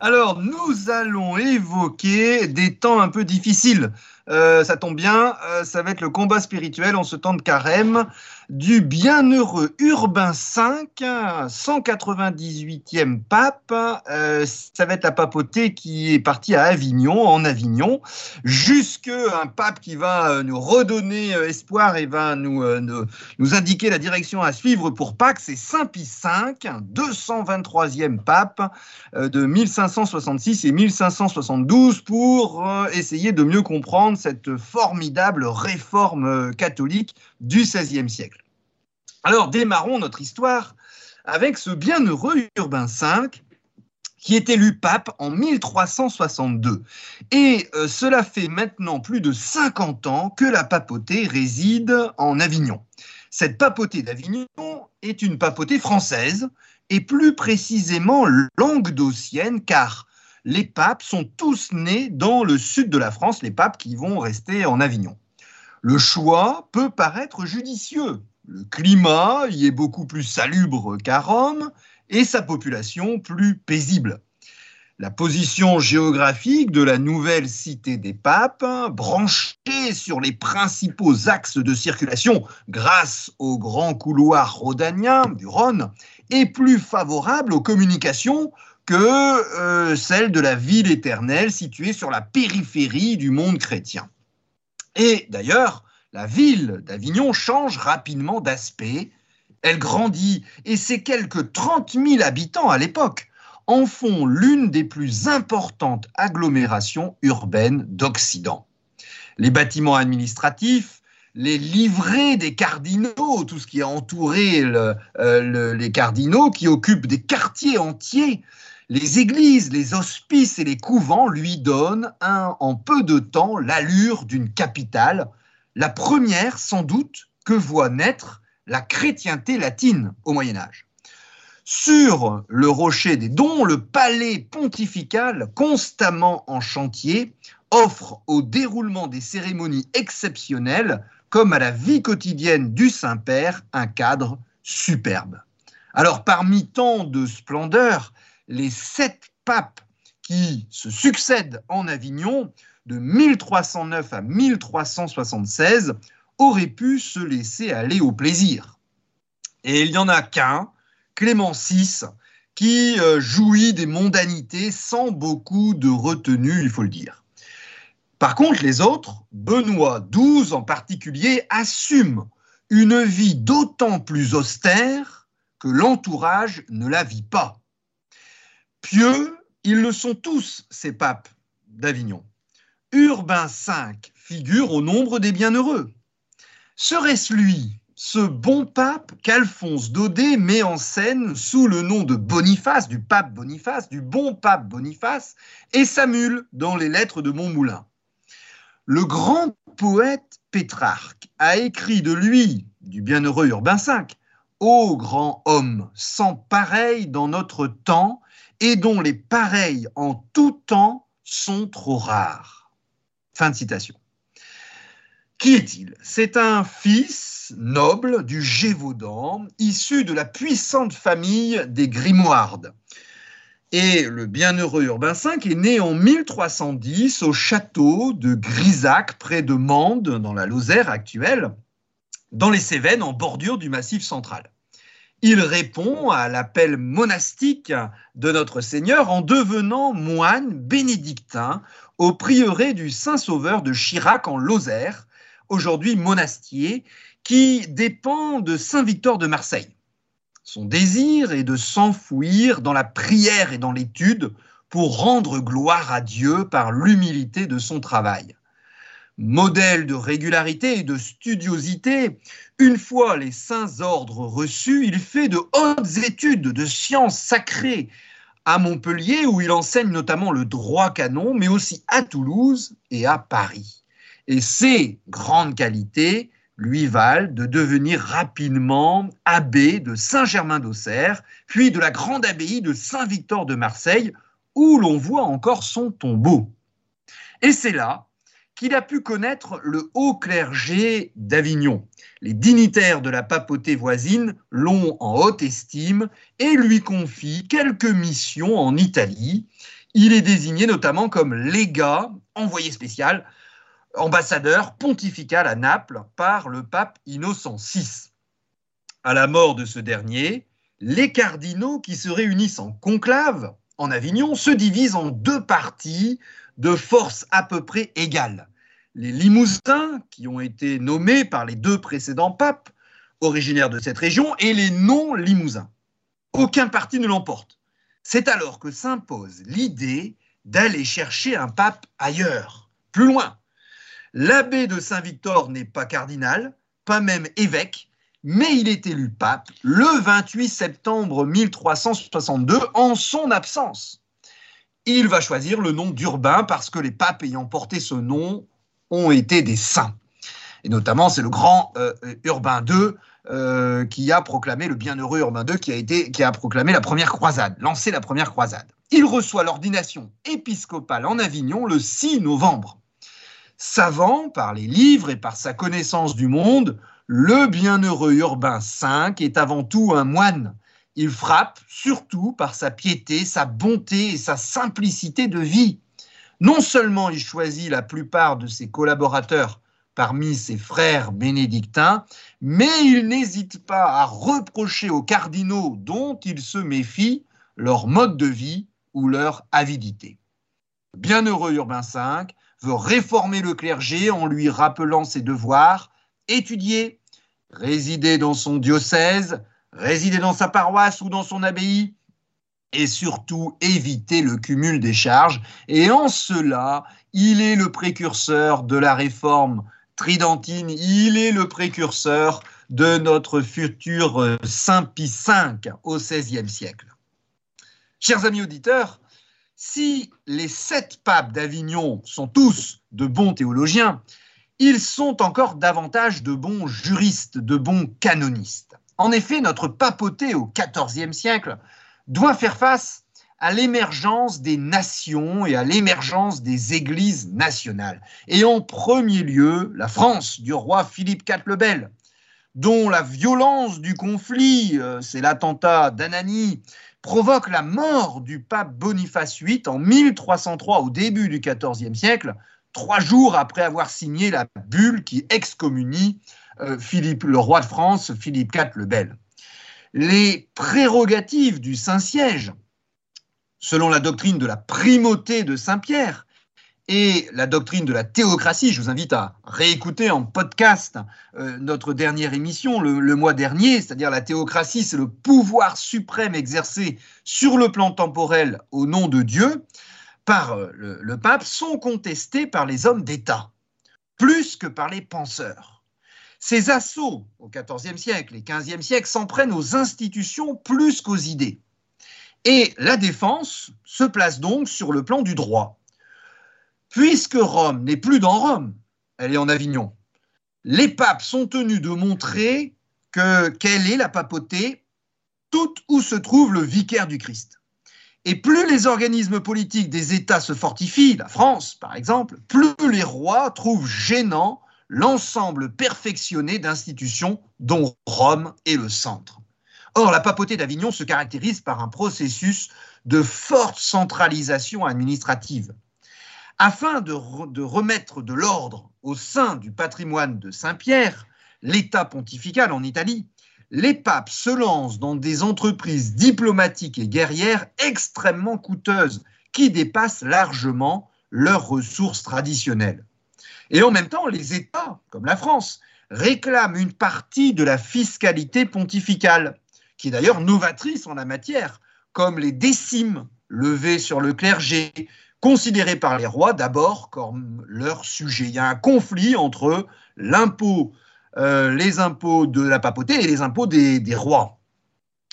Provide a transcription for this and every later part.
Alors, nous allons évoquer des temps un peu difficiles. Euh, ça tombe bien, euh, ça va être le combat spirituel en ce temps de carême du bienheureux Urbain V, 198e pape. Euh, ça va être la papauté qui est partie à Avignon, en Avignon, jusque un pape qui va nous redonner espoir et va nous, indiquer la direction à suivre pour Pâques. C'est Saint Pie V, 223e pape de 1566 et 1572 pour essayer de mieux comprendre cette formidable réforme catholique du XVIe siècle. Alors démarrons notre histoire avec ce bienheureux Urbain V qui est élu pape en 1362. Et euh, cela fait maintenant plus de 50 ans que la papauté réside en Avignon. Cette papauté d'Avignon est une papauté française, et plus précisément languedocienne, car les papes sont tous nés dans le sud de la France, les papes qui vont rester en Avignon. Le choix peut paraître judicieux. Le climat y est beaucoup plus salubre qu'à Rome et sa population plus paisible. La position géographique de la nouvelle cité des papes, branchée sur les principaux axes de circulation grâce au grand couloir rhodanien du Rhône, est plus favorable aux communications que euh, celle de la ville éternelle située sur la périphérie du monde chrétien. Et d'ailleurs, la ville d'Avignon change rapidement d'aspect, elle grandit et ses quelques 30 000 habitants à l'époque en font l'une des plus importantes agglomérations urbaines d'Occident. Les bâtiments administratifs, les livrets des cardinaux, tout ce qui a entouré euh, les cardinaux, qui occupent des quartiers entiers, les églises, les hospices et les couvents lui donnent en peu de temps l'allure d'une capitale, la première sans doute que voit naître la chrétienté latine au Moyen Âge. Sur le rocher des dons, le palais pontifical, constamment en chantier, offre au déroulement des cérémonies exceptionnelles, comme à la vie quotidienne du Saint-Père, un cadre superbe. Alors parmi tant de splendeurs, les sept papes qui se succèdent en Avignon de 1309 à 1376 auraient pu se laisser aller au plaisir. Et il n'y en a qu'un, Clément VI, qui euh, jouit des mondanités sans beaucoup de retenue, il faut le dire. Par contre, les autres, Benoît XII en particulier, assument une vie d'autant plus austère que l'entourage ne la vit pas. Pieux, ils le sont tous, ces papes d'Avignon. Urbain V figure au nombre des bienheureux. Serait-ce lui, ce bon pape qu'Alphonse Daudet met en scène sous le nom de Boniface, du pape Boniface, du bon pape Boniface, et Samuel dans les lettres de Montmoulin? Le grand poète Pétrarque a écrit de lui, du bienheureux Urbain V, Ô grand homme, sans pareil dans notre temps, et dont les pareils en tout temps sont trop rares. Fin de citation. Qui est-il? C'est un fils noble du Gévaudan, issu de la puissante famille des Grimoirdes. Et le bienheureux Urbain V est né en 1310 au château de Grisac, près de Mende, dans la Lozère actuelle, dans les Cévennes, en bordure du Massif central il répond à l'appel monastique de notre Seigneur en devenant moine bénédictin au prieuré du Saint-Sauveur de Chirac en Lozère, aujourd'hui monastier, qui dépend de Saint-Victor de Marseille. Son désir est de s'enfouir dans la prière et dans l'étude pour rendre gloire à Dieu par l'humilité de son travail modèle de régularité et de studiosité, une fois les saints ordres reçus, il fait de hautes études de sciences sacrées à Montpellier, où il enseigne notamment le droit canon, mais aussi à Toulouse et à Paris. Et ces grandes qualités lui valent de devenir rapidement abbé de Saint-Germain d'Auxerre, puis de la grande abbaye de Saint-Victor de Marseille, où l'on voit encore son tombeau. Et c'est là qu'il a pu connaître le haut clergé d'Avignon. Les dignitaires de la papauté voisine l'ont en haute estime et lui confient quelques missions en Italie. Il est désigné notamment comme légat, envoyé spécial, ambassadeur pontifical à Naples par le pape Innocent VI. À la mort de ce dernier, les cardinaux qui se réunissent en conclave en Avignon se divisent en deux parties de force à peu près égales. Les Limousins, qui ont été nommés par les deux précédents papes originaires de cette région, et les non-Limousins. Aucun parti ne l'emporte. C'est alors que s'impose l'idée d'aller chercher un pape ailleurs, plus loin. L'abbé de Saint-Victor n'est pas cardinal, pas même évêque, mais il est élu pape le 28 septembre 1362 en son absence. Il va choisir le nom d'Urbain parce que les papes ayant porté ce nom ont été des saints. Et notamment, c'est le grand euh, Urbain II euh, qui a proclamé, le bienheureux Urbain II, qui a, été, qui a proclamé la première croisade, lancé la première croisade. Il reçoit l'ordination épiscopale en Avignon le 6 novembre. Savant par les livres et par sa connaissance du monde, le bienheureux Urbain V est avant tout un moine. Il frappe surtout par sa piété, sa bonté et sa simplicité de vie. Non seulement il choisit la plupart de ses collaborateurs parmi ses frères bénédictins, mais il n'hésite pas à reprocher aux cardinaux dont il se méfie leur mode de vie ou leur avidité. Bienheureux Urbain V veut réformer le clergé en lui rappelant ses devoirs, étudier, résider dans son diocèse, résider dans sa paroisse ou dans son abbaye, et surtout éviter le cumul des charges. Et en cela, il est le précurseur de la réforme tridentine, il est le précurseur de notre futur euh, Saint Pie V au XVIe siècle. Chers amis auditeurs, si les sept papes d'Avignon sont tous de bons théologiens, ils sont encore davantage de bons juristes, de bons canonistes. En effet, notre papauté au XIVe siècle doit faire face à l'émergence des nations et à l'émergence des églises nationales. Et en premier lieu, la France du roi Philippe IV le Bel, dont la violence du conflit, euh, c'est l'attentat d'Anani, provoque la mort du pape Boniface VIII en 1303 au début du XIVe siècle, trois jours après avoir signé la bulle qui excommunie Philippe, le roi de France, Philippe IV le Bel. Les prérogatives du Saint-Siège, selon la doctrine de la primauté de Saint-Pierre et la doctrine de la théocratie, je vous invite à réécouter en podcast euh, notre dernière émission le mois dernier, c'est-à-dire la théocratie, c'est le pouvoir suprême exercé sur le plan temporel au nom de Dieu par euh, le, pape sont contestés par les hommes d'État, plus que par les penseurs. Ces assauts au XIVe siècle et XVe siècle s'en prennent aux institutions plus qu'aux idées. Et la défense se place donc sur le plan du droit. Puisque Rome n'est plus dans Rome, elle est en Avignon, les papes sont tenus de montrer que quelle est la papauté, toute où se trouve le vicaire du Christ. Et plus les organismes politiques des États se fortifient, la France par exemple, plus les rois trouvent gênant l'ensemble perfectionné d'institutions dont Rome est le centre. Or, la papauté d'Avignon se caractérise par un processus de forte centralisation administrative. Afin de, remettre de l'ordre au sein du patrimoine de Saint-Pierre, l'État pontifical en Italie les papes se lancent dans des entreprises diplomatiques et guerrières extrêmement coûteuses qui dépassent largement leurs ressources traditionnelles. Et en même temps, les États, comme la France, réclament une partie de la fiscalité pontificale, qui est d'ailleurs novatrice en la matière, comme les décimes levées sur le clergé, considérés par les rois d'abord comme leur sujet. Il y a un conflit entre l'impôt euh, les impôts de la papauté et les impôts des, rois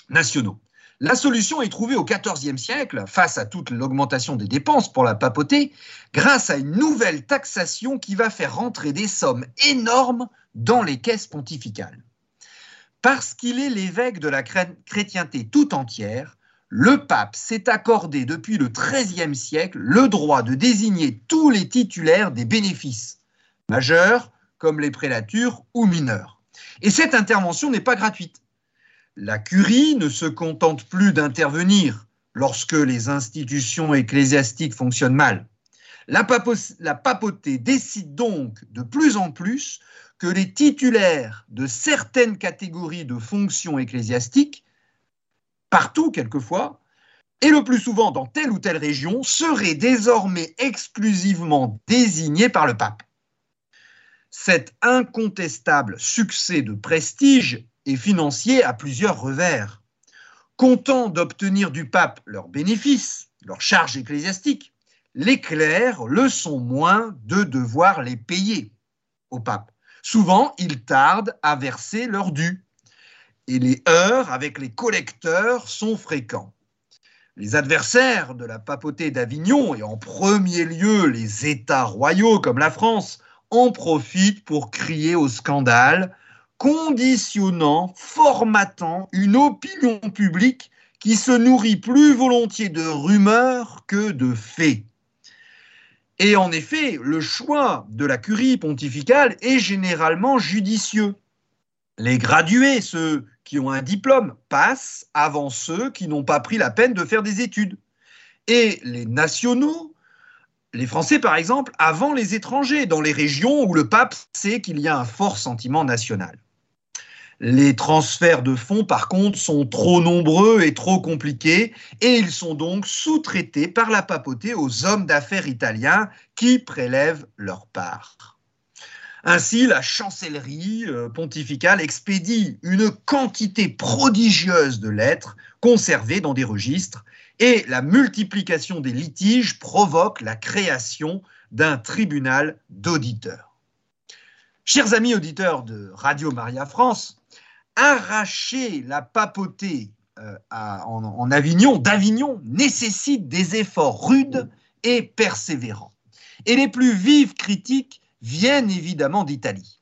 nationaux. La solution est trouvée au XIVe siècle, face à toute l'augmentation des dépenses pour la papauté, grâce à une nouvelle taxation qui va faire rentrer des sommes énormes dans les caisses pontificales. Parce qu'il est l'évêque de la chrétienté tout entière, le pape s'est accordé depuis le XIIIe siècle le droit de désigner tous les titulaires des bénéfices majeures comme les prélatures ou mineures. Et cette intervention n'est pas gratuite. La curie ne se contente plus d'intervenir lorsque les institutions ecclésiastiques fonctionnent mal. La, papauté décide donc de plus en plus que les titulaires de certaines catégories de fonctions ecclésiastiques, partout quelquefois, et le plus souvent dans telle ou telle région, seraient désormais exclusivement désignés par le pape. Cet incontestable succès de prestige est financier à plusieurs revers. Content d'obtenir du pape leurs bénéfices, leurs charges ecclésiastiques, les clercs le sont moins de devoir les payer au pape. Souvent, ils tardent à verser leurs dû. Et les heurts avec les collecteurs sont fréquents. Les adversaires de la papauté d'Avignon, et en premier lieu les États royaux comme la France, en profitent pour crier au scandale, conditionnant, formatant une opinion publique qui se nourrit plus volontiers de rumeurs que de faits. Et en effet, le choix de la curie pontificale est généralement judicieux. Les gradués, ceux qui ont un diplôme, passent avant ceux qui n'ont pas pris la peine de faire des études. Et les nationaux, les Français par exemple, avant les étrangers, dans les régions où le pape sait qu'il y a un fort sentiment national. Les transferts de fonds, par contre, sont trop nombreux et trop compliqués, et ils sont donc sous-traités par la papauté aux hommes d'affaires italiens qui prélèvent leur part. Ainsi, la chancellerie euh, pontificale expédie une quantité prodigieuse de lettres conservées dans des registres, et la multiplication des litiges provoque la création d'un tribunal d'auditeurs. Chers amis auditeurs de Radio Maria France, arracher la papauté euh, en, Avignon, d'Avignon, nécessite des efforts rudes et persévérants. Et les plus vives critiques viennent évidemment d'Italie.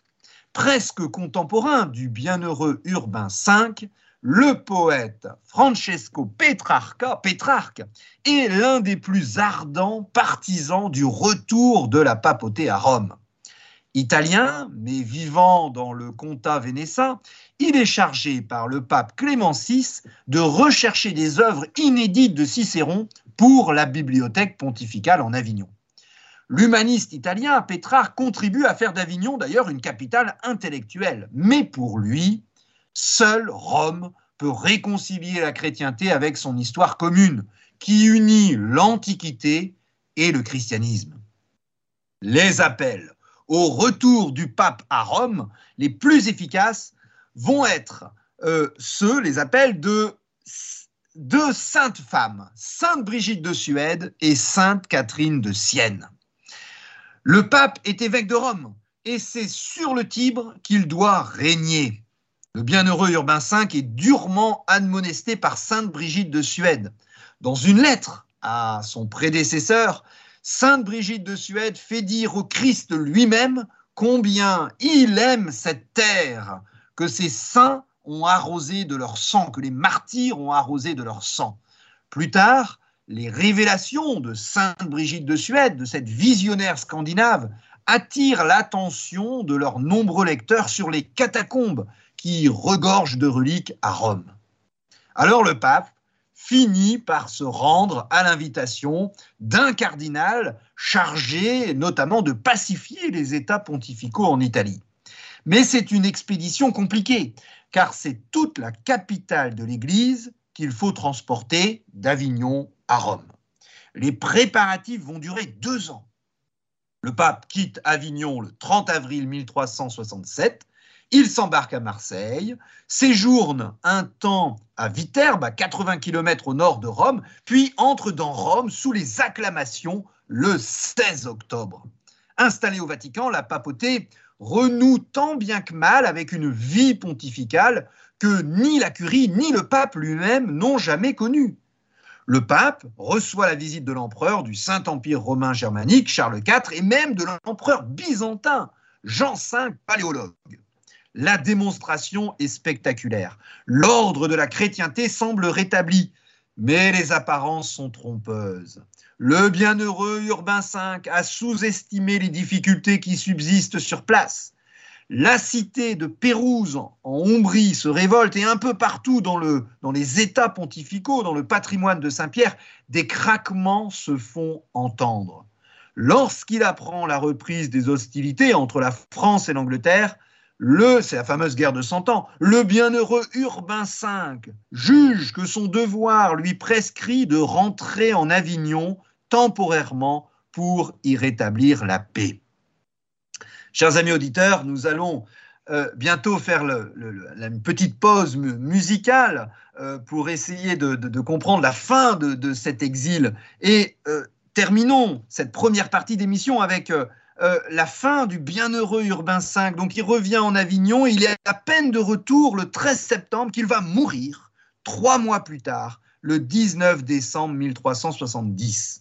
Presque contemporain du bienheureux Urbain V, le poète Francesco Petrarca, Pétrarque est l'un des plus ardents partisans du retour de la papauté à Rome. Italien, mais vivant dans le comtat vénécin, il est chargé par le pape Clément VI de rechercher des œuvres inédites de Cicéron pour la bibliothèque pontificale en Avignon. L'humaniste italien Pétrarque contribue à faire d'Avignon d'ailleurs une capitale intellectuelle, mais pour lui, seul Rome peut réconcilier la chrétienté avec son histoire commune, qui unit l'Antiquité et le christianisme. Les appels au retour du pape à Rome, les plus efficaces, vont être euh, ceux, les appels de deux saintes femmes, Sainte Brigitte de Suède et Sainte Catherine de Sienne. Le pape est évêque de Rome et c'est sur le Tibre qu'il doit régner. Le bienheureux Urbain V est durement admonesté par Sainte Brigitte de Suède. Dans une lettre à son prédécesseur, Sainte Brigitte de Suède fait dire au Christ lui-même combien il aime cette terre que ses saints ont arrosé de leur sang, que les martyrs ont arrosé de leur sang. Plus tard, les révélations de Sainte Brigitte de Suède, de cette visionnaire scandinave, attirent l'attention de leurs nombreux lecteurs sur les catacombes qui regorgent de reliques à Rome. Alors le pape finit par se rendre à l'invitation d'un cardinal chargé notamment de pacifier les États pontificaux en Italie. Mais c'est une expédition compliquée, car c'est toute la capitale de l'Église qu'il faut transporter d'Avignon à Rome. Les préparatifs vont durer deux ans. Le pape quitte Avignon le 30 avril 1367 il s'embarque à Marseille, séjourne un temps à Viterbe, à 80 km au nord de Rome, puis entre dans Rome sous les acclamations le 16 octobre. Installé au Vatican, la papauté renoue tant bien que mal avec une vie pontificale que ni la curie ni le pape lui-même n'ont jamais connue. Le pape reçoit la visite de l'empereur du Saint-Empire romain germanique, Charles IV, et même de l'empereur byzantin, Jean V, paléologue. La démonstration est spectaculaire. L'ordre de la chrétienté semble rétabli, mais les apparences sont trompeuses. Le bienheureux Urbain V a sous-estimé les difficultés qui subsistent sur place. La cité de Pérouse en Ombrie se révolte et un peu partout dans, le, dans les États pontificaux, dans le patrimoine de Saint-Pierre, des craquements se font entendre. Lorsqu'il apprend la reprise des hostilités entre la France et l'Angleterre, le, c'est la fameuse guerre de Cent Ans, le bienheureux Urbain V juge que son devoir lui prescrit de rentrer en Avignon temporairement pour y rétablir la paix. Chers amis auditeurs, nous allons euh, bientôt faire une petite pause musicale euh, pour essayer de, comprendre la fin de, cet exil. Et euh, terminons cette première partie d'émission avec la fin du bienheureux Urbain V. Donc il revient en Avignon, il est à peine de retour le 13 septembre qu'il va mourir trois mois plus tard, le 19 décembre 1370.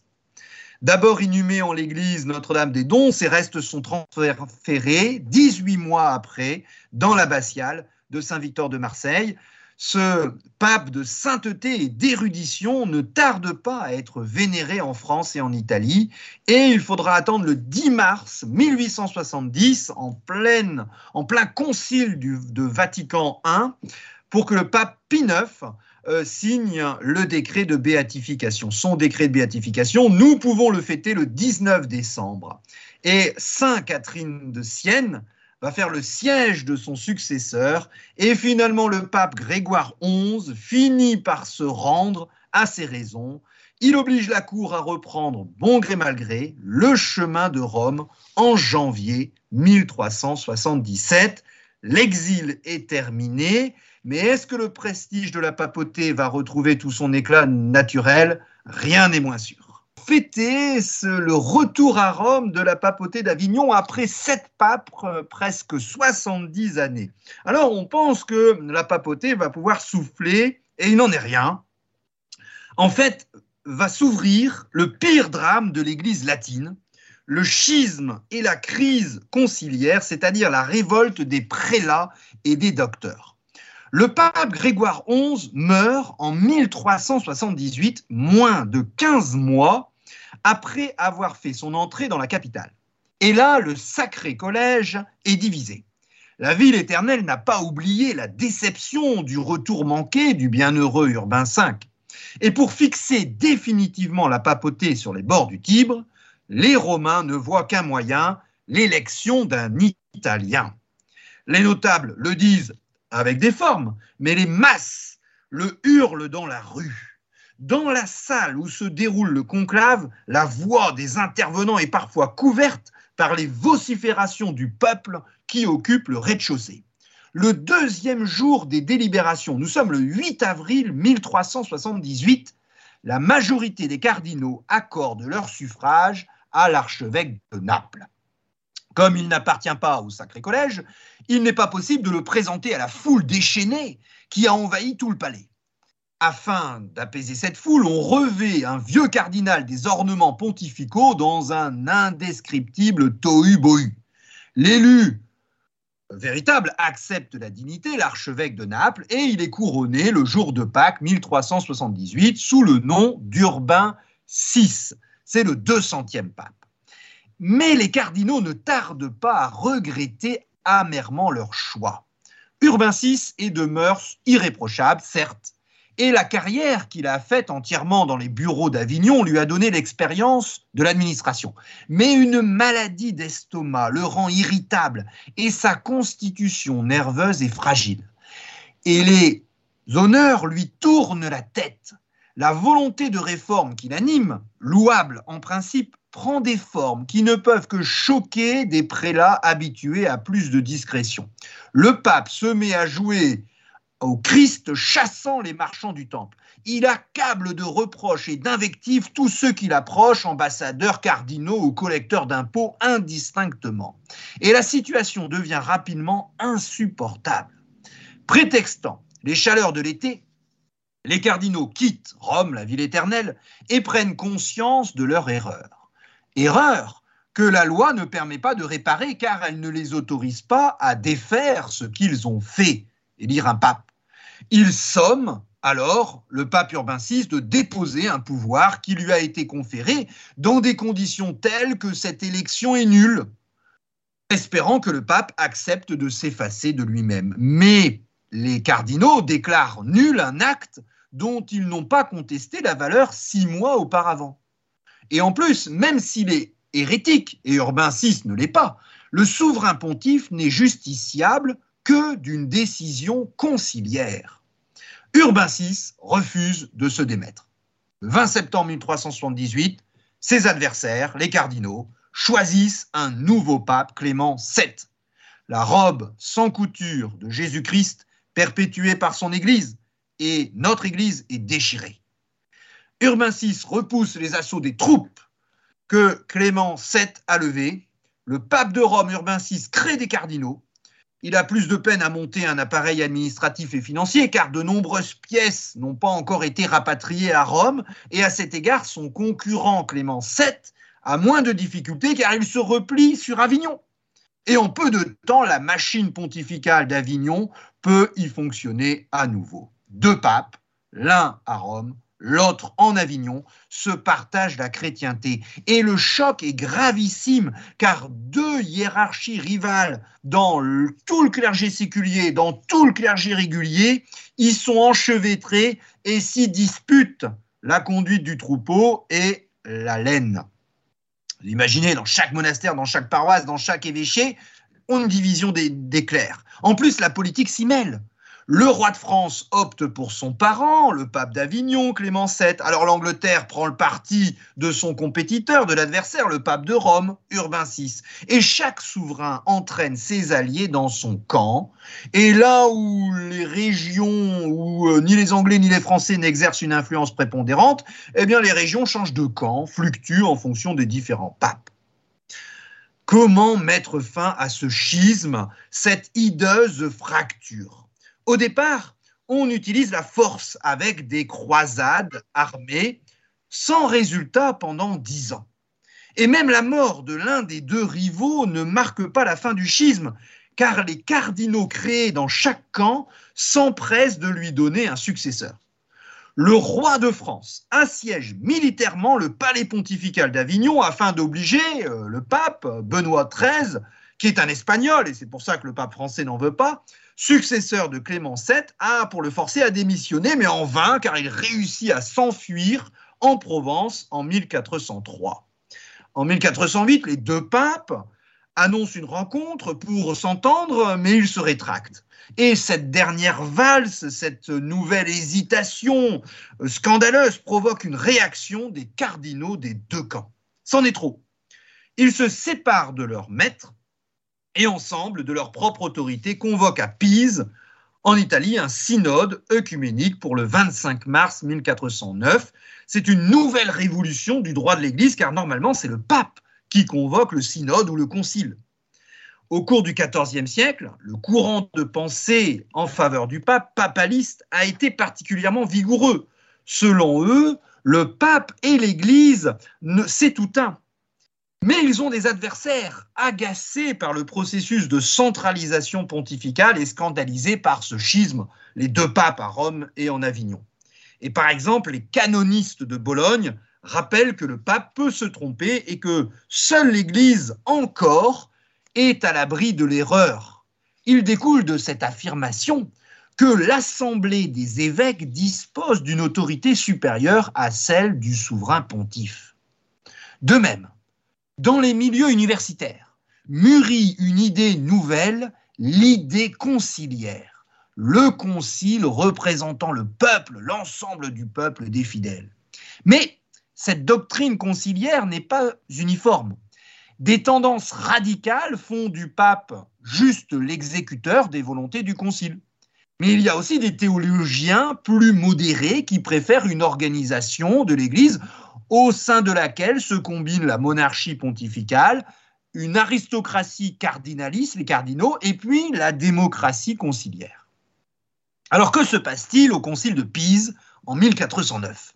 D'abord inhumé en l'église Notre-Dame des Dons, ses restes sont transférés 18 mois après dans l'abbatiale de Saint-Victor de Marseille. Ce pape de sainteté et d'érudition ne tarde pas à être vénéré en France et en Italie, et il faudra attendre le 10 mars 1870, en, pleine, en plein concile du, de Vatican I, pour que le pape Pie IX euh, signe le décret de béatification, son décret de béatification. Nous pouvons le fêter le 19 décembre. Et Saint Catherine de Sienne va faire le siège de son successeur. Et finalement, le pape Grégoire XI finit par se rendre à ses raisons. Il oblige la cour à reprendre, bon gré mal gré, le chemin de Rome en janvier 1377. L'exil est terminé mais est-ce que le prestige de la papauté va retrouver tout son éclat naturel? Rien n'est moins sûr. Fêter le retour à Rome de la papauté d'Avignon après sept papes, euh, presque 70 années. Alors on pense que la papauté va pouvoir souffler, et il n'en est rien. En fait, va s'ouvrir le pire drame de l'Église latine, le schisme et la crise conciliaire, c'est-à-dire la révolte des prélats et des docteurs. Le pape Grégoire XI meurt en 1378, moins de 15 mois après avoir fait son entrée dans la capitale. Et là, le sacré collège est divisé. La ville éternelle n'a pas oublié la déception du retour manqué du bienheureux Urbain V. Et pour fixer définitivement la papauté sur les bords du Tibre, les Romains ne voient qu'un moyen, l'élection d'un Italien. Les notables le disent avec des formes, mais les masses le hurlent dans la rue. Dans la salle où se déroule le conclave, la voix des intervenants est parfois couverte par les vociférations du peuple qui occupe le rez-de-chaussée. Le deuxième jour des délibérations, nous sommes le 8 avril 1378, la majorité des cardinaux accordent leur suffrage à l'archevêque de Naples. Comme il n'appartient pas au Sacré Collège, il n'est pas possible de le présenter à la foule déchaînée qui a envahi tout le palais. Afin d'apaiser cette foule, on revêt un vieux cardinal des ornements pontificaux dans un indescriptible tohu-bohu. L'élu véritable accepte la dignité, l'archevêque de Naples, et il est couronné le jour de Pâques 1378 sous le nom d'Urbain VI. C'est le 200e pape. Mais les cardinaux ne tardent pas à regretter amèrement leur choix. Urbain VI est de mœurs irréprochables, certes, et la carrière qu'il a faite entièrement dans les bureaux d'Avignon lui a donné l'expérience de l'administration. Mais une maladie d'estomac le rend irritable et sa constitution nerveuse est fragile. Et les honneurs lui tournent la tête. La volonté de réforme qui l'anime, louable en principe, prend des formes qui ne peuvent que choquer des prélats habitués à plus de discrétion. Le pape se met à jouer au Christ chassant les marchands du temple. Il accable de reproches et d'invectives tous ceux qui l'approchent, ambassadeurs, cardinaux ou collecteurs d'impôts indistinctement. Et la situation devient rapidement insupportable. Prétextant les chaleurs de l'été, les cardinaux quittent Rome, la ville éternelle, et prennent conscience de leur erreur. Erreur que la loi ne permet pas de réparer car elle ne les autorise pas à défaire ce qu'ils ont fait, et dire un pape. Ils somment alors le pape Urbain VI de déposer un pouvoir qui lui a été conféré dans des conditions telles que cette élection est nulle, espérant que le pape accepte de s'effacer de lui-même. Mais les cardinaux déclarent nul un acte dont ils n'ont pas contesté la valeur six mois auparavant. Et en plus, même s'il est hérétique, et Urbain VI ne l'est pas, le souverain pontife n'est justiciable que d'une décision conciliaire. Urbain VI refuse de se démettre. Le 20 septembre 1378, ses adversaires, les cardinaux, choisissent un nouveau pape, Clément VII. La robe sans couture de Jésus-Christ, perpétuée par son Église, et notre Église est déchirée. Urbain VI repousse les assauts des troupes que Clément VII a levées. Le pape de Rome, Urbain VI, crée des cardinaux. Il a plus de peine à monter un appareil administratif et financier car de nombreuses pièces n'ont pas encore été rapatriées à Rome et à cet égard son concurrent Clément VII a moins de difficultés car il se replie sur Avignon. Et en peu de temps, la machine pontificale d'Avignon peut y fonctionner à nouveau deux papes, l'un à Rome, l'autre en Avignon, se partagent la chrétienté. Et le choc est gravissime, car deux hiérarchies rivales dans tout le clergé séculier, dans tout le clergé régulier, y sont enchevêtrées et s'y disputent la conduite du troupeau et la laine. imaginez, dans chaque monastère, dans chaque paroisse, dans chaque évêché, on une division des clercs. En plus, la politique s'y mêle. Le roi de France opte pour son parent, le pape d'Avignon, Clément VII. Alors l'Angleterre prend le parti de son compétiteur, de l'adversaire, le pape de Rome, Urbain VI. Et chaque souverain entraîne ses alliés dans son camp. Et là où les régions, où euh, ni les Anglais ni les Français n'exercent une influence prépondérante, eh bien les régions changent de camp, fluctuent en fonction des différents papes. Comment mettre fin à ce schisme, cette hideuse fracture? Au départ, on utilise la force avec des croisades armées sans résultat pendant dix ans. Et même la mort de l'un des deux rivaux ne marque pas la fin du schisme, car les cardinaux créés dans chaque camp s'empressent de lui donner un successeur. Le roi de France assiège militairement le palais pontifical d'Avignon afin d'obliger euh, le pape Benoît XIII, qui est un espagnol, et c'est pour ça que le pape français n'en veut pas, successeur de Clément VII, a pour le forcer à démissionner, mais en vain, car il réussit à s'enfuir en Provence en 1403. En 1408, les deux papes annoncent une rencontre pour s'entendre, mais ils se rétractent. Et cette dernière valse, cette nouvelle hésitation scandaleuse provoque une réaction des cardinaux des deux camps. C'en est trop. Ils se séparent de leur maître et ensemble, de leur propre autorité, convoquent à Pise, en Italie, un synode œcuménique pour le 25 mars 1409. C'est une nouvelle révolution du droit de l'Église, car normalement, c'est le pape qui convoque le synode ou le concile. Au cours du XIVe siècle, le courant de pensée en faveur du pape, papaliste, a été particulièrement vigoureux. Selon eux, le pape et l'Église, c'est tout un. Mais ils ont des adversaires agacés par le processus de centralisation pontificale et scandalisés par ce schisme, les deux papes à Rome et en Avignon. Et par exemple, les canonistes de Bologne rappellent que le pape peut se tromper et que seule l'Église encore est à l'abri de l'erreur. Il découle de cette affirmation que l'Assemblée des évêques dispose d'une autorité supérieure à celle du souverain pontife. De même, dans les milieux universitaires, mûrit une idée nouvelle, l'idée conciliaire, le concile représentant le peuple, l'ensemble du peuple des fidèles. Mais cette doctrine conciliaire n'est pas uniforme. Des tendances radicales font du pape juste l'exécuteur des volontés du concile. Mais il y a aussi des théologiens plus modérés qui préfèrent une organisation de l'Église au sein de laquelle se combine la monarchie pontificale, une aristocratie cardinaliste, les cardinaux, et puis la démocratie conciliaire. Alors que se passe-t-il au concile de Pise en 1409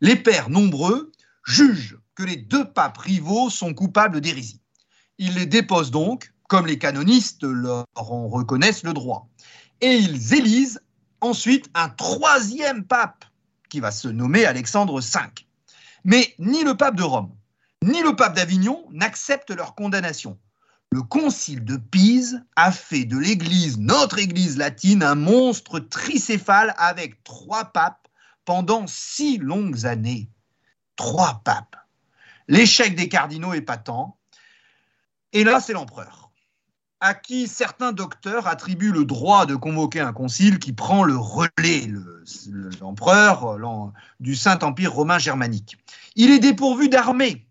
Les pères nombreux jugent que les deux papes rivaux sont coupables d'hérésie. Ils les déposent donc, comme les canonistes leur en reconnaissent le droit, et ils élisent ensuite un troisième pape qui va se nommer Alexandre V. Mais ni le pape de Rome, ni le pape d'Avignon n'acceptent leur condamnation. Le concile de Pise a fait de l'Église, notre Église latine, un monstre tricéphale avec trois papes pendant six longues années. Trois papes. L'échec des cardinaux est patent. Et là, c'est l'empereur, à qui certains docteurs attribuent le droit de convoquer un concile qui prend le relais, l'empereur du Saint-Empire romain germanique. Il est dépourvu d'armée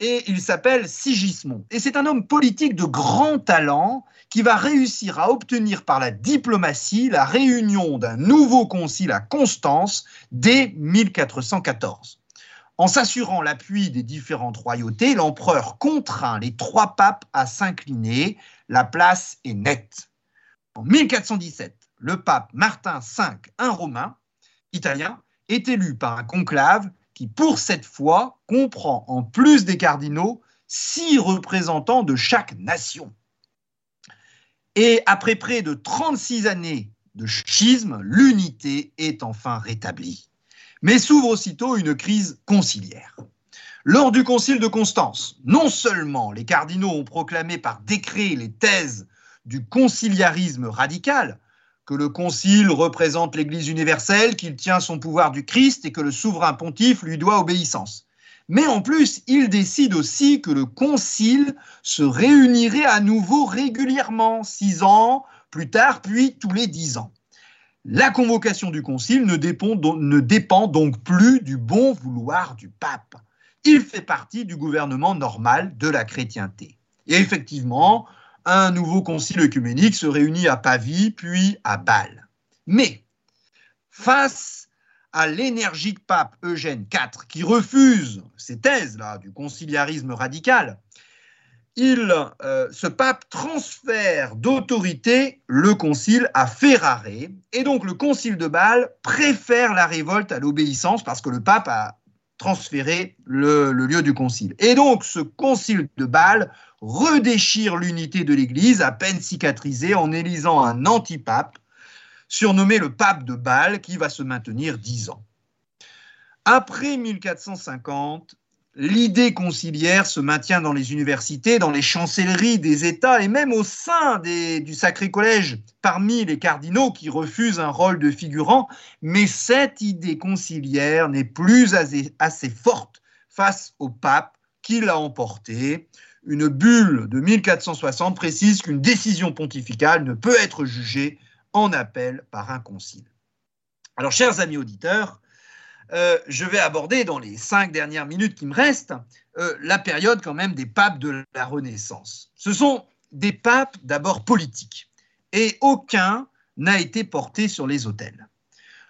et il s'appelle Sigismond. Et c'est un homme politique de grand talent qui va réussir à obtenir par la diplomatie la réunion d'un nouveau concile à Constance dès 1414. En s'assurant l'appui des différentes royautés, l'empereur contraint les trois papes à s'incliner. La place est nette. En 1417, le pape Martin V, un Romain italien, est élu par un conclave qui, pour cette fois, comprend en plus des cardinaux six représentants de chaque nation. Et après près de 36 années de schisme, l'unité est enfin rétablie. Mais s'ouvre aussitôt une crise conciliaire. Lors du concile de Constance, non seulement les cardinaux ont proclamé par décret les thèses du conciliarisme radical, que le concile représente l'Église universelle, qu'il tient son pouvoir du Christ et que le souverain pontife lui doit obéissance. Mais en plus, il décide aussi que le concile se réunirait à nouveau régulièrement, six ans plus tard, puis tous les dix ans. La convocation du concile ne dépend, ne dépend donc plus du bon vouloir du pape. Il fait partie du gouvernement normal de la chrétienté. Et effectivement, un nouveau concile œcuménique se réunit à Pavie, puis à Bâle. Mais, face à l'énergique pape Eugène IV, qui refuse ces thèses-là du conciliarisme radical, il, euh, ce pape transfère d'autorité le concile à Ferrare, et donc le concile de Bâle préfère la révolte à l'obéissance parce que le pape a transféré le, le, lieu du concile. Et donc ce concile de Bâle redéchire l'unité de l'Église, à peine cicatrisée, en élisant un antipape, surnommé le pape de Bâle, qui va se maintenir dix ans. Après 1450, l'idée conciliaire se maintient dans les universités, dans les chancelleries des États et même au sein du Sacré Collège, parmi les cardinaux qui refusent un rôle de figurant, mais cette idée conciliaire n'est plus assez, assez forte face au pape qui l'a emporté une bulle de 1460 précise qu'une décision pontificale ne peut être jugée en appel par un concile. Alors, chers amis auditeurs, euh, je vais aborder dans les cinq dernières minutes qui me restent euh, la période quand même des papes de la Renaissance. Ce sont des papes d'abord politiques et aucun n'a été porté sur les autels.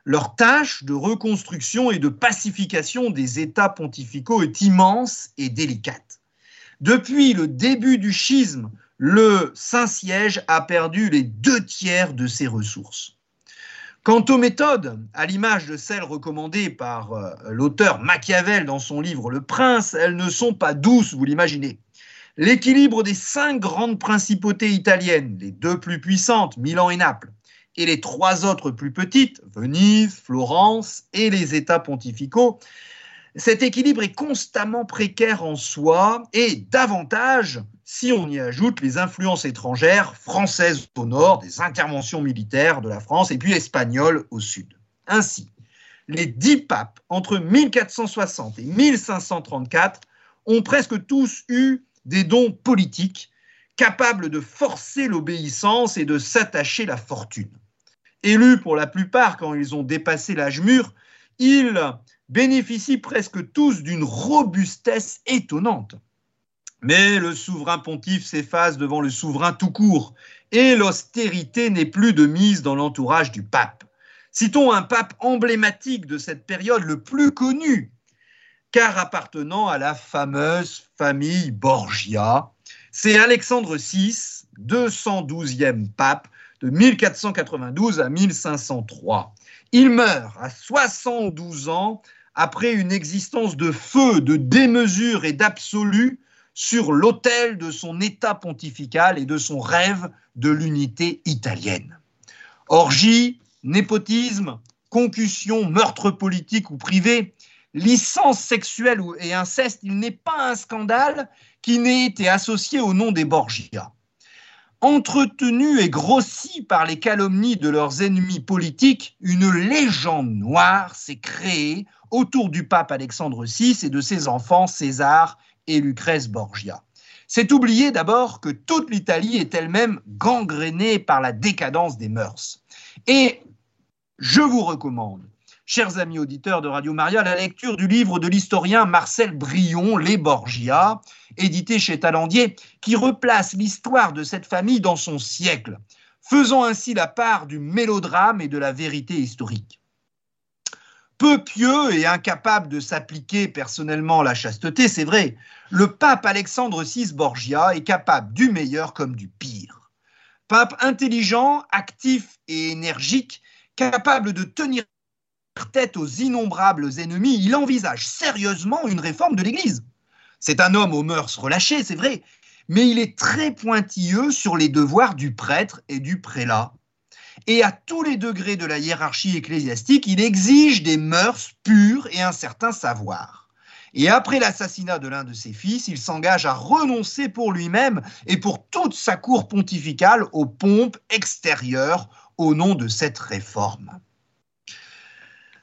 Leur tâche de reconstruction et de pacification des États pontificaux est immense et délicate. Depuis le début du schisme, le Saint-Siège a perdu les deux tiers de ses ressources. Quant aux méthodes, à l'image de celles recommandées par euh, l'auteur Machiavel dans son livre Le Prince, elles ne sont pas douces, vous l'imaginez. L'équilibre des cinq grandes principautés italiennes, les deux plus puissantes, Milan et Naples, et les trois autres plus petites, Venise, Florence et les États pontificaux, cet équilibre est constamment précaire en soi et davantage si on y ajoute les influences étrangères françaises au nord, des interventions militaires de la France et puis espagnoles au sud. Ainsi, les dix papes entre 1460 et 1534 ont presque tous eu des dons politiques capables de forcer l'obéissance et de s'attacher la fortune. Élus pour la plupart quand ils ont dépassé l'âge mûr, ils bénéficient presque tous d'une robustesse étonnante. Mais le souverain pontife s'efface devant le souverain tout court, et l'austérité n'est plus de mise dans l'entourage du pape. Citons un pape emblématique de cette période, le plus connu, car appartenant à la fameuse famille Borgia. C'est Alexandre VI, 212e pape, de 1492 à 1503. Il meurt à 72 ans après une existence de feu, de démesure et d'absolu sur l'autel de son état pontifical et de son rêve de l'unité italienne. Orgie, népotisme, concussion, meurtre politique ou privé, licence sexuelle et inceste, il n'est pas un scandale qui n'ait été associé au nom des Borgia. Entretenus et grossis par les calomnies de leurs ennemis politiques, une légende noire s'est créée autour du pape Alexandre VI et de ses enfants César et Lucrèce Borgia. C'est oublier d'abord que toute l'Italie est elle-même gangrénée par la décadence des mœurs. Et je vous recommande, chers amis auditeurs de Radio Maria, la lecture du livre de l'historien Marcel Brion, Les Borgia, édité chez Talandier, qui replace l'histoire de cette famille dans son siècle, faisant ainsi la part du mélodrame et de la vérité historique peu pieux et incapable de s'appliquer personnellement la chasteté, c'est vrai, le pape Alexandre VI Borgia est capable du meilleur comme du pire. Pape intelligent, actif et énergique, capable de tenir tête aux innombrables ennemis, il envisage sérieusement une réforme de l'Église. C'est un homme aux mœurs relâchées, c'est vrai, mais il est très pointilleux sur les devoirs du prêtre et du prélat et à tous les degrés de la hiérarchie ecclésiastique, il exige des mœurs pures et un certain savoir. Et après l'assassinat de l'un de ses fils, il s'engage à renoncer pour lui-même et pour toute sa cour pontificale aux pompes extérieures au nom de cette réforme.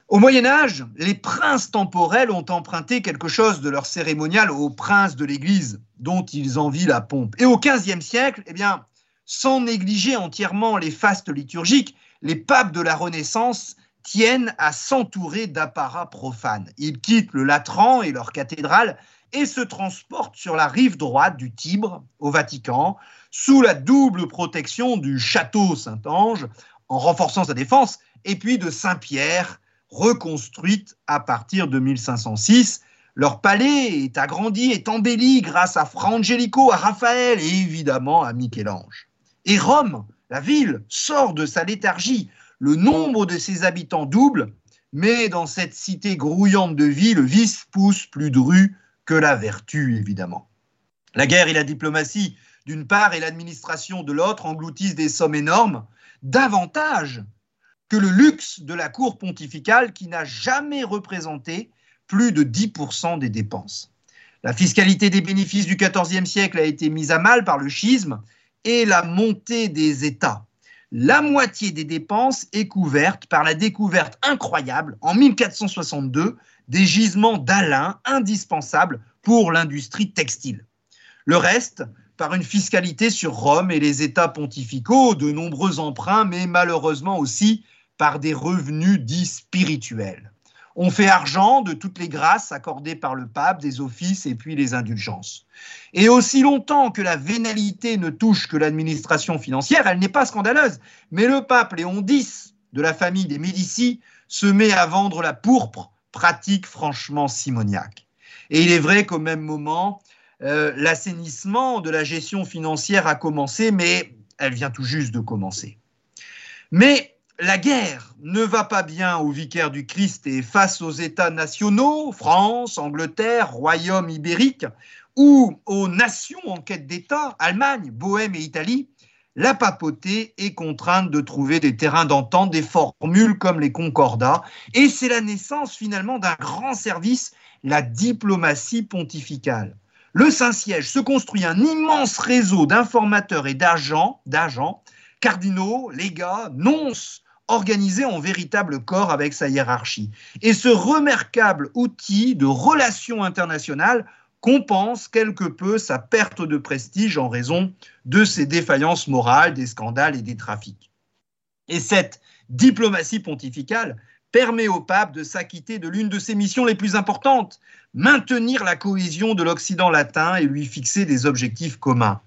Au Moyen Âge, les princes temporels ont emprunté quelque chose de leur cérémonial aux princes de l'Église, dont ils envient la pompe. Et au XVe siècle, eh bien, sans négliger entièrement les fastes liturgiques, les papes de la Renaissance tiennent à s'entourer d'apparats profanes. Ils quittent le Latran et leur cathédrale et se transportent sur la rive droite du Tibre, au Vatican, sous la double protection du château Saint-Ange, en renforçant sa défense, et puis de Saint-Pierre, reconstruite à partir de 1506. Leur palais est agrandi, est embelli grâce à Fra Angelico, à Raphaël et évidemment à Michel-Ange. Et Rome, la ville, sort de sa léthargie. Le nombre de ses habitants double, mais dans cette cité grouillante de vie, le vice pousse plus dru que la vertu, évidemment. La guerre et la diplomatie, d'une part, et l'administration de l'autre, engloutissent des sommes énormes, davantage que le luxe de la cour pontificale qui n'a jamais représenté plus de 10% des dépenses. La fiscalité des bénéfices du XIVe siècle a été mise à mal par le schisme et la montée des États. La moitié des dépenses est couverte par la découverte incroyable en 1462 des gisements d'Alain indispensables pour l'industrie textile. Le reste par une fiscalité sur Rome et les États pontificaux, de nombreux emprunts, mais malheureusement aussi par des revenus dits spirituels. On fait argent de toutes les grâces accordées par le pape, des offices et puis les indulgences. Et aussi longtemps que la vénalité ne touche que l'administration financière, elle n'est pas scandaleuse. Mais le pape Léon X, de la famille des Médicis, se met à vendre la pourpre, pratique franchement simoniaque. Et il est vrai qu'au même moment, euh, l'assainissement de la gestion financière a commencé, mais elle vient tout juste de commencer. Mais la guerre ne va pas bien au vicaire du Christ et face aux États nationaux, France, Angleterre, Royaume ibérique, ou aux nations en quête d'État, Allemagne, Bohême et Italie, la papauté est contrainte de trouver des terrains d'entente, des formules comme les concordats, et c'est la naissance finalement d'un grand service, la diplomatie pontificale. Le Saint-Siège se construit un immense réseau d'informateurs et d'agents, d'agents, cardinaux, légats, nonces, organisé en véritable corps avec sa hiérarchie. Et ce remarquable outil de relations internationales compense quelque peu sa perte de prestige en raison de ses défaillances morales, des scandales et des trafics. Et cette diplomatie pontificale permet au pape de s'acquitter de l'une de ses missions les plus importantes, maintenir la cohésion de l'Occident latin et lui fixer des objectifs communs.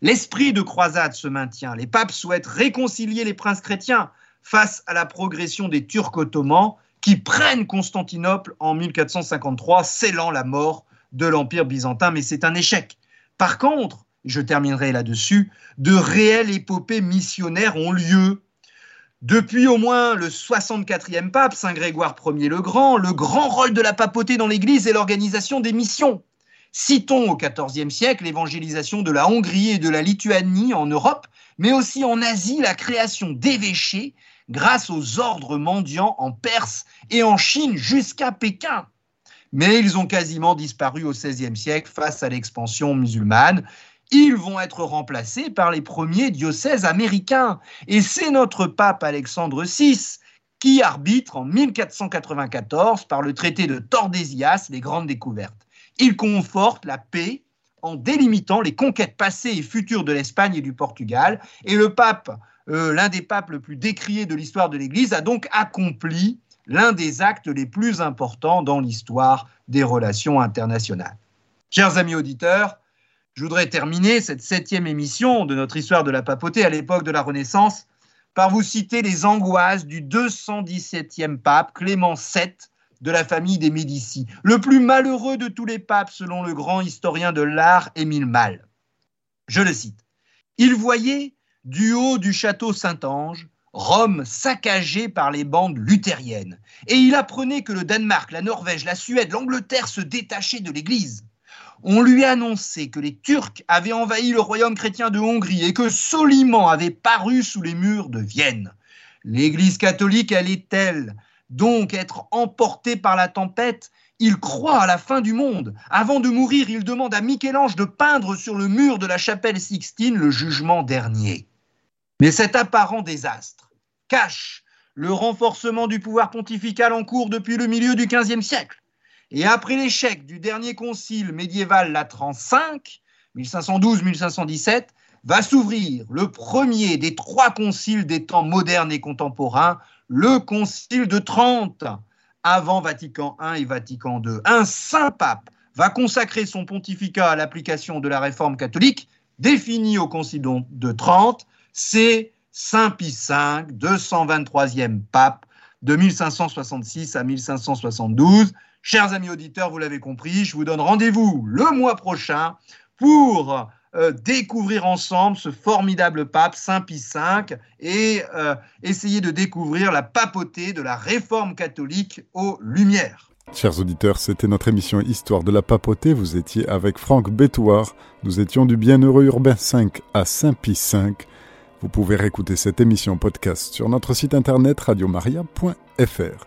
L'esprit de croisade se maintient. Les papes souhaitent réconcilier les princes chrétiens, face à la progression des Turcs ottomans qui prennent Constantinople en 1453, scellant la mort de l'Empire byzantin, mais c'est un échec. Par contre, je terminerai là-dessus, de réelles épopées missionnaires ont lieu. Depuis au moins le 64e pape, Saint Grégoire Ier le Grand, le grand rôle de la papauté dans l'Église est l'organisation des missions. Citons au XIVe siècle l'évangélisation de la Hongrie et de la Lituanie en Europe, mais aussi en Asie la création d'évêchés grâce aux ordres mendiants en Perse et en Chine jusqu'à Pékin. Mais ils ont quasiment disparu au XVIe siècle face à l'expansion musulmane. Ils vont être remplacés par les premiers diocèses américains. Et c'est notre pape Alexandre VI qui arbitre en 1494 par le traité de Tordesillas les grandes découvertes. Il conforte la paix en délimitant les conquêtes passées et futures de l'Espagne et du Portugal. Et le pape, euh, l'un des papes le plus décriés de l'histoire de l'Église, a donc accompli l'un des actes les plus importants dans l'histoire des relations internationales. Chers amis auditeurs, je voudrais terminer cette septième émission de notre histoire de la papauté à l'époque de la Renaissance par vous citer les angoisses du 217e pape Clément VII de la famille des Médicis, le plus malheureux de tous les papes selon le grand historien de l'art Émile Malle. Je le cite. Il voyait du haut du château Saint-Ange Rome saccagée par les bandes luthériennes, et il apprenait que le Danemark, la Norvège, la Suède, l'Angleterre se détachaient de l'Église. On lui annonçait que les Turcs avaient envahi le royaume chrétien de Hongrie et que Soliman avait paru sous les murs de Vienne. L'Église catholique allait-elle donc être emportée par la tempête il croit à la fin du monde. Avant de mourir, il demande à Michel-Ange de peindre sur le mur de la chapelle Sixtine le jugement dernier. Mais cet apparent désastre cache le renforcement du pouvoir pontifical en cours depuis le milieu du XVe siècle. Et après l'échec du dernier concile médiéval Latran V, 1512-1517, va s'ouvrir le premier des trois conciles des temps modernes et contemporains, le concile de Trente, avant Vatican I et Vatican II. Un saint pape va consacrer son pontificat à l'application de la réforme catholique, définie au concile de Trente, c'est Saint Pie V, 223e pape, de 1566 à 1572. Chers amis auditeurs, vous l'avez compris, je vous donne rendez-vous le mois prochain pour euh, découvrir ensemble ce formidable pape, Saint Pie V, et euh, essayer de découvrir la papauté de la réforme catholique aux Lumières. Chers auditeurs, c'était notre émission Histoire de la papauté. Vous étiez avec Franck Bétouard. Nous étions du bienheureux urbain 5 à Saint-Pie V. Vous pouvez réécouter cette émission podcast sur notre site internet radiomaria.fr.